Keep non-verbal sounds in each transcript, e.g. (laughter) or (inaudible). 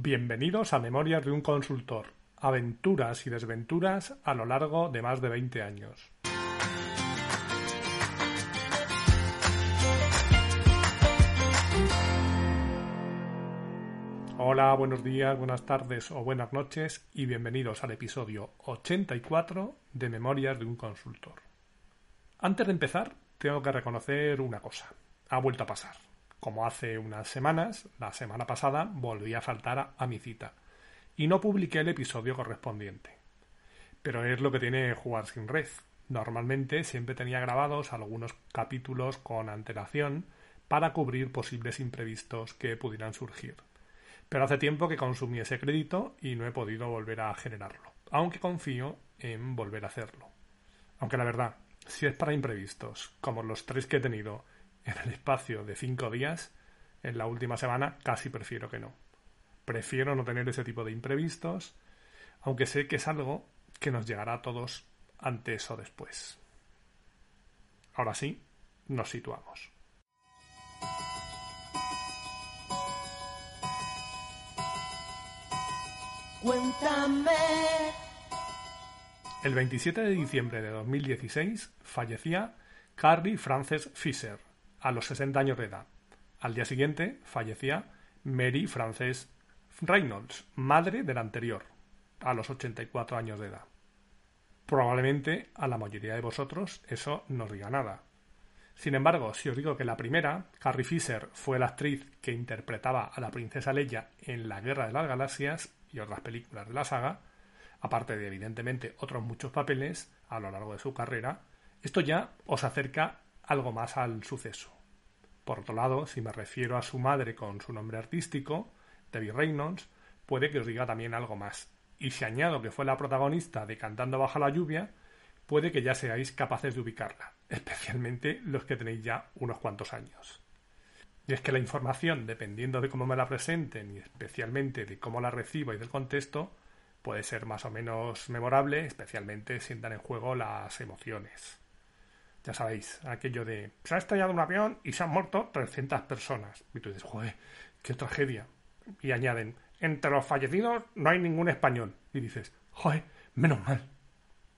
Bienvenidos a Memorias de un consultor. Aventuras y desventuras a lo largo de más de 20 años. Hola, buenos días, buenas tardes o buenas noches y bienvenidos al episodio 84 de Memorias de un consultor. Antes de empezar, tengo que reconocer una cosa. Ha vuelto a pasar. Como hace unas semanas, la semana pasada volví a faltar a, mi cita y no publiqué el episodio correspondiente. Pero es lo que tiene jugar sin red. Normalmente siempre tenía grabados algunos capítulos con antelación para cubrir posibles imprevistos que pudieran surgir. Pero hace tiempo que consumí ese crédito y no he podido volver a generarlo, aunque confío en volver a hacerlo. Aunque la verdad, si es para imprevistos, como los tres que he tenido en el espacio de cinco días, en la última semana, casi prefiero que no. Prefiero no tener ese tipo de imprevistos, aunque sé que es algo que nos llegará a todos antes o después. Ahora sí, nos situamos. Cuéntame. El 27 de diciembre de 2016 fallecía Carrie Frances Fisher, a los 60 años de edad. Al día siguiente fallecía Mary Frances Reynolds, madre del anterior, a los 84 años de edad. Probablemente a la mayoría de vosotros eso no os diga nada. Sin embargo, si os digo que la primera, Carrie Fisher, fue la actriz que interpretaba a la princesa Leia en La Guerra de las Galaxias y otras películas de la saga, aparte de evidentemente otros muchos papeles a lo largo de su carrera, esto ya os acerca algo más al suceso. Por otro lado, si me refiero a su madre con su nombre artístico, Debbie Reynolds, puede que os diga también algo más. Y si añado que fue la protagonista de Cantando bajo la lluvia, puede que ya seáis capaces de ubicarla, (laughs) especialmente los que tenéis ya unos cuantos años. Y es que la información, dependiendo de cómo me la presenten y especialmente de cómo la recibo y del contexto, puede ser más o menos memorable, especialmente si entran en juego las emociones. Ya sabéis, aquello de se ha estallado un avión y se han muerto 300 personas. Y tú dices, joder, qué tragedia. Y añaden, entre los fallecidos no hay ningún español. Y dices, joder, menos mal.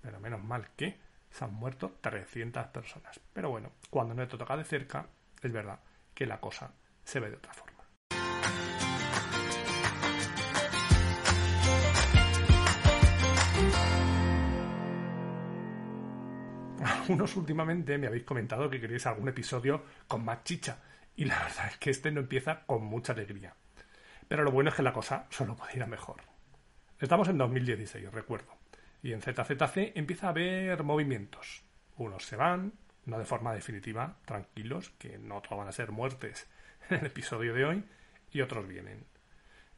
Pero menos mal que se han muerto 300 personas. Pero bueno, cuando no te toca de cerca, es verdad que la cosa se ve de otra forma. Algunos últimamente me habéis comentado que queréis algún episodio con más chicha, y la (laughs) verdad es que este no empieza con mucha alegría. Pero lo bueno es que la cosa solo puede ir a mejor. Estamos en 2016, recuerdo, y en ZZC empieza a haber movimientos. Unos se van, no de forma definitiva, tranquilos, que no todos van a ser muertes (laughs) en el episodio de hoy, y otros vienen.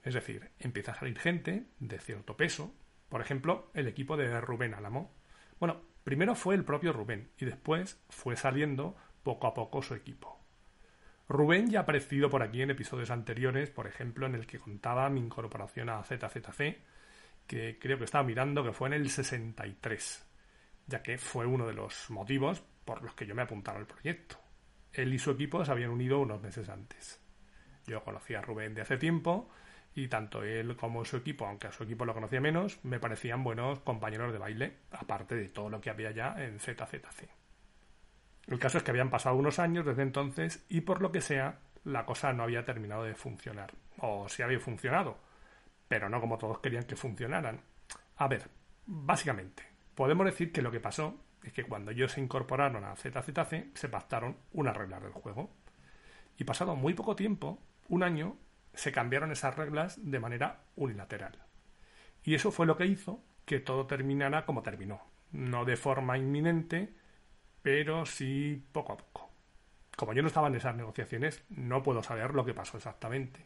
Es decir, empieza a salir gente de cierto peso, por ejemplo, el equipo de Rubén Álamo. Bueno, primero fue el propio Rubén y después fue saliendo poco a poco su equipo. Rubén ya ha aparecido por aquí en episodios anteriores, por ejemplo, en el que contaba mi incorporación a ZZC, que creo que estaba mirando que fue en el 63, ya que fue uno de los motivos por los que yo me apuntaba al proyecto. Él y su equipo se habían unido unos meses antes. Yo conocía a Rubén de hace tiempo y tanto él como su equipo, aunque a su equipo lo conocía menos, me parecían buenos compañeros de baile, aparte de todo lo que había ya en ZZC. El caso es que habían pasado unos años desde entonces y por lo que sea, la cosa no había terminado de funcionar. O sí había funcionado, pero no como todos querían que funcionaran. A ver, básicamente, podemos decir que lo que pasó es que cuando ellos se incorporaron a ZZC se pactaron unas reglas del juego. Y pasado muy poco tiempo, un año, se cambiaron esas reglas de manera unilateral. Y eso fue lo que hizo que todo terminara como terminó. No de forma inminente, pero sí poco a poco. Como yo no estaba en esas negociaciones, no puedo saber lo que pasó exactamente.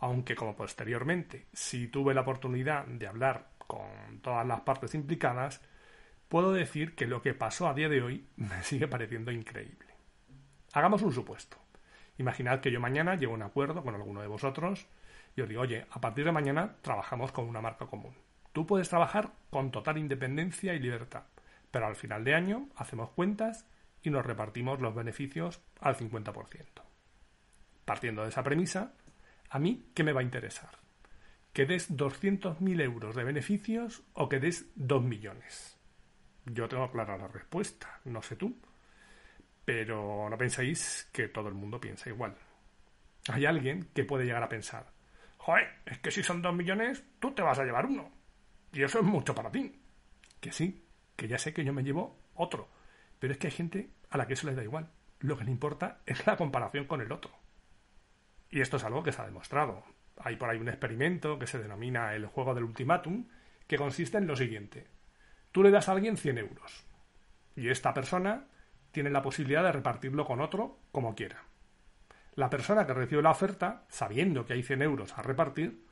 Aunque como posteriormente sí tuve la oportunidad de hablar con todas las partes implicadas, puedo decir que lo que pasó a día de hoy (laughs) me sigue pareciendo increíble. Hagamos un supuesto. Imaginad que yo mañana llevo un acuerdo con alguno de vosotros y os digo, oye, a partir de mañana trabajamos con una marca común. Tú puedes trabajar con total independencia y libertad, pero al final de año hacemos cuentas y nos repartimos los beneficios al 50%. Partiendo de esa premisa, ¿a mí qué me va a interesar? ¿Que des 200.000 euros de beneficios o que des 2 millones? Yo tengo clara la respuesta, no sé tú. Pero no penséis que todo el mundo piensa igual. Hay alguien que puede llegar a pensar, joder, es que si son 2 millones, tú te vas a llevar uno. Y eso es mucho para ti. Que sí, que ya sé que yo me llevo otro. Pero es que hay gente a la que eso le da igual. Lo que le importa es la comparación con el otro. Y esto es algo que se ha demostrado. Hay por ahí un experimento que se denomina el juego del ultimátum, que consiste en lo siguiente. Tú le das a alguien 100 euros. Y esta persona tiene la posibilidad de repartirlo con otro como quiera. La persona que recibe la oferta, sabiendo que hay 100 euros a repartir,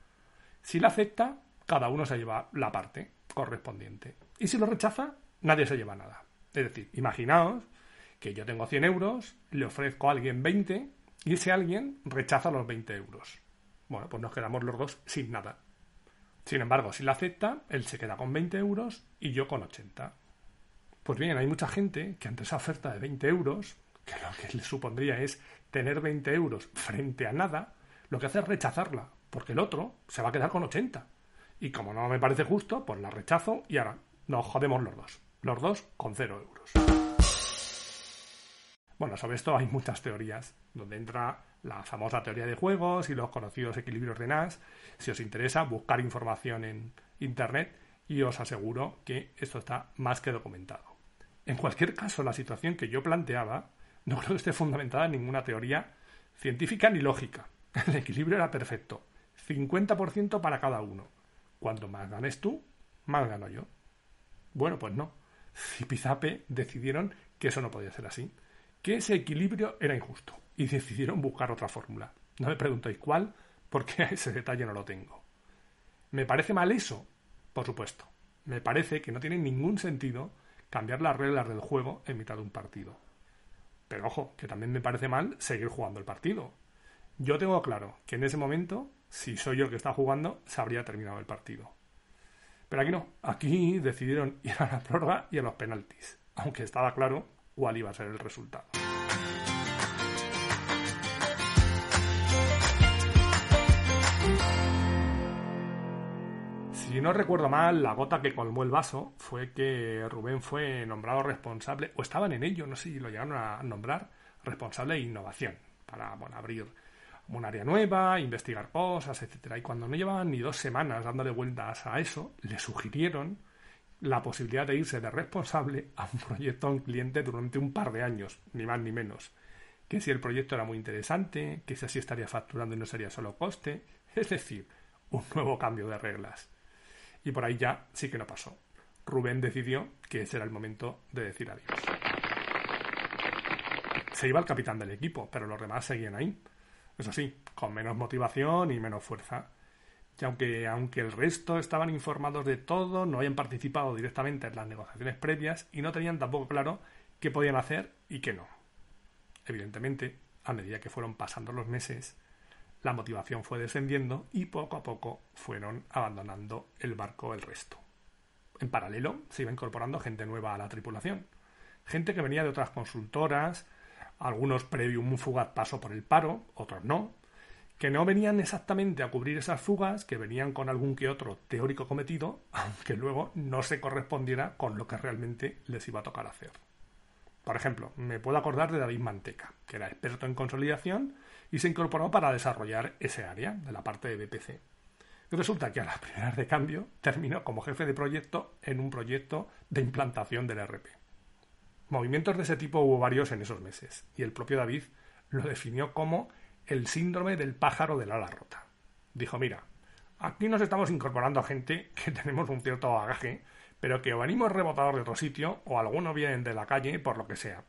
si la acepta, cada uno se lleva la parte correspondiente. Y si lo rechaza, nadie se lleva nada. Es decir, imaginaos que yo tengo 100 euros, le ofrezco a alguien 20 y ese alguien rechaza los 20 euros. Bueno, pues nos quedamos los dos sin nada. Sin embargo, si la acepta, él se queda con 20 euros y yo con 80. Pues bien, hay mucha gente que ante esa oferta de 20 euros, que lo que le supondría es tener 20 euros frente a nada, lo que hace es rechazarla, porque el otro se va a quedar con 80. Y como no me parece justo, pues la rechazo y ahora nos jodemos los dos. Los dos con 0 euros. Bueno, sobre esto hay muchas teorías, donde entra la famosa teoría de juegos y los conocidos equilibrios de Nash. Si os interesa, buscar información en Internet y os aseguro que esto está más que documentado. En cualquier caso, la situación que yo planteaba no creo que esté fundamentada en ninguna teoría científica ni lógica. (laughs) El equilibrio era perfecto. 50% para cada uno. Cuanto más ganes tú, más gano yo. Bueno, pues no. Zipizape decidieron que eso no podía ser así que ese equilibrio era injusto y decidieron buscar otra fórmula. No me preguntéis cuál, porque ese detalle no lo tengo. ¿Me parece mal eso? Por supuesto. Me parece que no tiene ningún sentido cambiar las reglas del juego en mitad de un partido. Pero ojo, que también me parece mal seguir jugando el partido. Yo tengo claro que en ese momento, si soy yo el que está jugando, se habría terminado el partido. Pero aquí no, aquí decidieron ir a la prórroga y a los penaltis, aunque estaba claro cuál iba a ser el resultado. Si no recuerdo mal, la gota que colmó el vaso fue que Rubén fue nombrado responsable, o estaban en ello, no sé si lo llegaron a nombrar, responsable de innovación, para abrir un área nueva, investigar cosas, etcétera. Y cuando no llevaban ni dos semanas dándole vueltas a eso, le sugirieron la posibilidad de irse de responsable a un proyecto a un cliente durante un par de años, ni más ni menos. Que si el proyecto era muy interesante, que si así estaría facturando y no sería solo coste, es decir, un nuevo cambio de reglas. Y por ahí ya sí que no pasó. Rubén decidió que ese era el momento de decir adiós. Se iba el capitán del equipo, pero los demás seguían ahí. Eso sí, con menos motivación y menos fuerza y aunque, aunque el resto estaban informados de todo, no habían participado directamente en las negociaciones previas y no tenían tampoco claro qué podían hacer y qué no. Evidentemente, a medida que fueron pasando los meses, la motivación fue descendiendo y poco a poco fueron abandonando el barco el resto. En paralelo, se iba incorporando gente nueva a la tripulación. Gente que venía de otras consultoras, algunos previo un fugaz paso por el paro, otros no, que no venían exactamente a cubrir esas fugas, que venían con algún que otro teórico cometido, (laughs) aunque luego no se correspondiera con lo que realmente les iba a tocar hacer. Por ejemplo, me puedo acordar de David Manteca, que era experto en consolidación y se incorporó para desarrollar ese área de la parte de BPC. Y resulta que a las primeras de cambio terminó como jefe de proyecto en un proyecto de implantación del RP. Movimientos de ese tipo hubo varios en esos meses, y el propio David lo definió como el síndrome del pájaro del ala rota. Dijo, mira, aquí nos estamos incorporando a gente que tenemos un cierto bagaje, pero que o venimos rebotados de otro sitio o algunos vienen de la calle por lo que sea.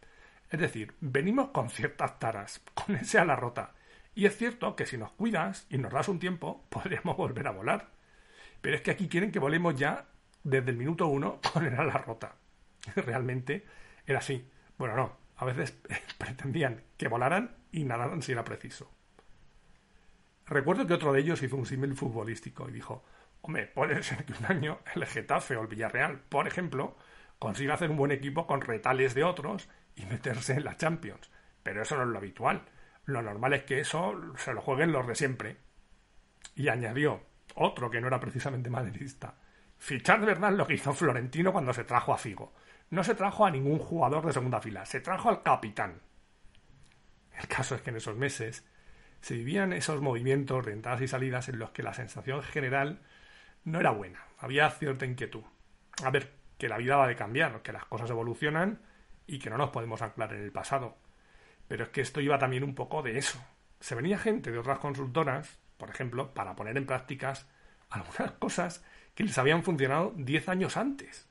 Es decir, venimos con ciertas taras, con ese ala rota. Y es cierto que si nos cuidas y nos das un tiempo, (laughs) podríamos volver a volar. Pero es que aquí quieren que volemos ya desde el minuto uno con el ala rota. (laughs) Realmente era así. Bueno, no, a veces (laughs) pretendían que volaran y nadaran si era preciso. Recuerdo que otro de ellos hizo un símil futbolístico y dijo, hombre, puede (laughs) ser que un año el Getafe o el Villarreal, por ejemplo, consiga hacer un buen equipo con retales de otros y meterse en la Champions. Pero eso no es lo habitual. Lo normal es que eso se lo jueguen los de siempre. Y añadió, otro que no era precisamente madridista. Fichar de verdad lo que hizo Florentino cuando se trajo a Figo. No se trajo a ningún jugador de segunda fila, se trajo al capitán. El caso es que en esos meses se vivían esos movimientos de entradas y salidas en los que la sensación general no era buena. Había cierta inquietud. A ver, que la vida va de cambiar, que las cosas evolucionan y que no nos podemos anclar en el pasado. Pero es que esto iba también un poco de eso. Se venía gente de otras consultoras, por ejemplo, para poner en prácticas algunas cosas que les habían funcionado 10 años antes.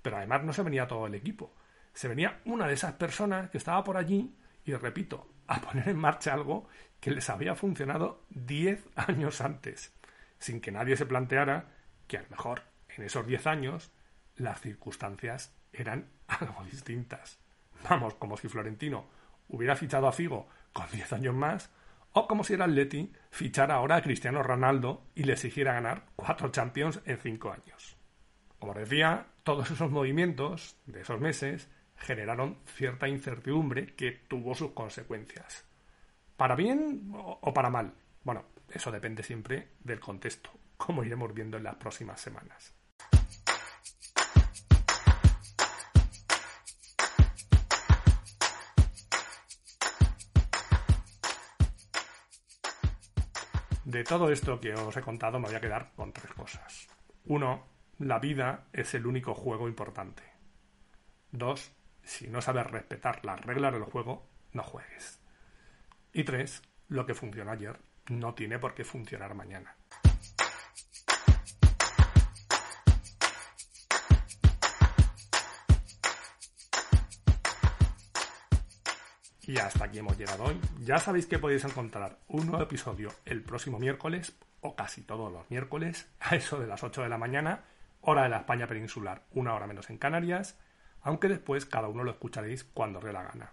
Pero además no se venía todo el equipo. Se venía una de esas personas que estaba por allí y, repito, a poner en marcha algo que les había funcionado 10 años antes, sin que nadie se planteara que a lo mejor en esos 10 años las circunstancias eran (laughs) algo distintas. Vamos, como si Florentino hubiera fichado a Figo con 10 años más, o como si el Atleti fichara ahora a Cristiano Ronaldo y le exigiera ganar cuatro Champions en cinco años. Como decía, todos esos movimientos de esos meses generaron cierta incertidumbre que tuvo sus consecuencias. ¿Para bien o para mal? Bueno, eso depende siempre del contexto, como iremos viendo en las próximas semanas. De todo esto que os he contado me voy a quedar con tres cosas. Uno, la vida es el único juego importante. Dos, si no sabes respetar las reglas del juego, no juegues. Y tres, lo que funcionó ayer no tiene por qué funcionar mañana. Y hasta aquí hemos llegado hoy. Ya sabéis que podéis encontrar un nuevo episodio el próximo miércoles, o casi todos los miércoles, a eso de las 8 de la mañana, hora de la España peninsular, una hora menos en Canarias, aunque después cada uno lo escucharéis cuando os dé la gana.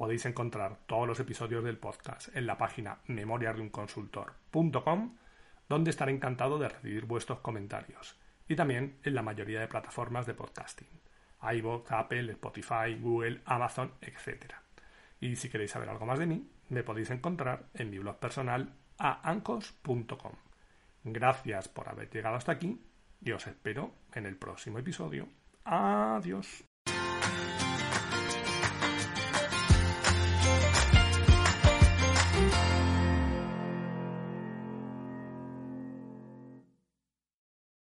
Podéis encontrar todos los episodios del podcast en la página memoriasdeunconsultor.com, donde estaré encantado de recibir vuestros comentarios, y también en la mayoría de plataformas de podcasting, iVoox, Apple, Spotify, Google, Amazon, etc. Y si queréis saber algo más de mí, me podéis encontrar en mi blog personal a ancos.com. Gracias por haber llegado hasta aquí y os espero en el próximo episodio. Adiós.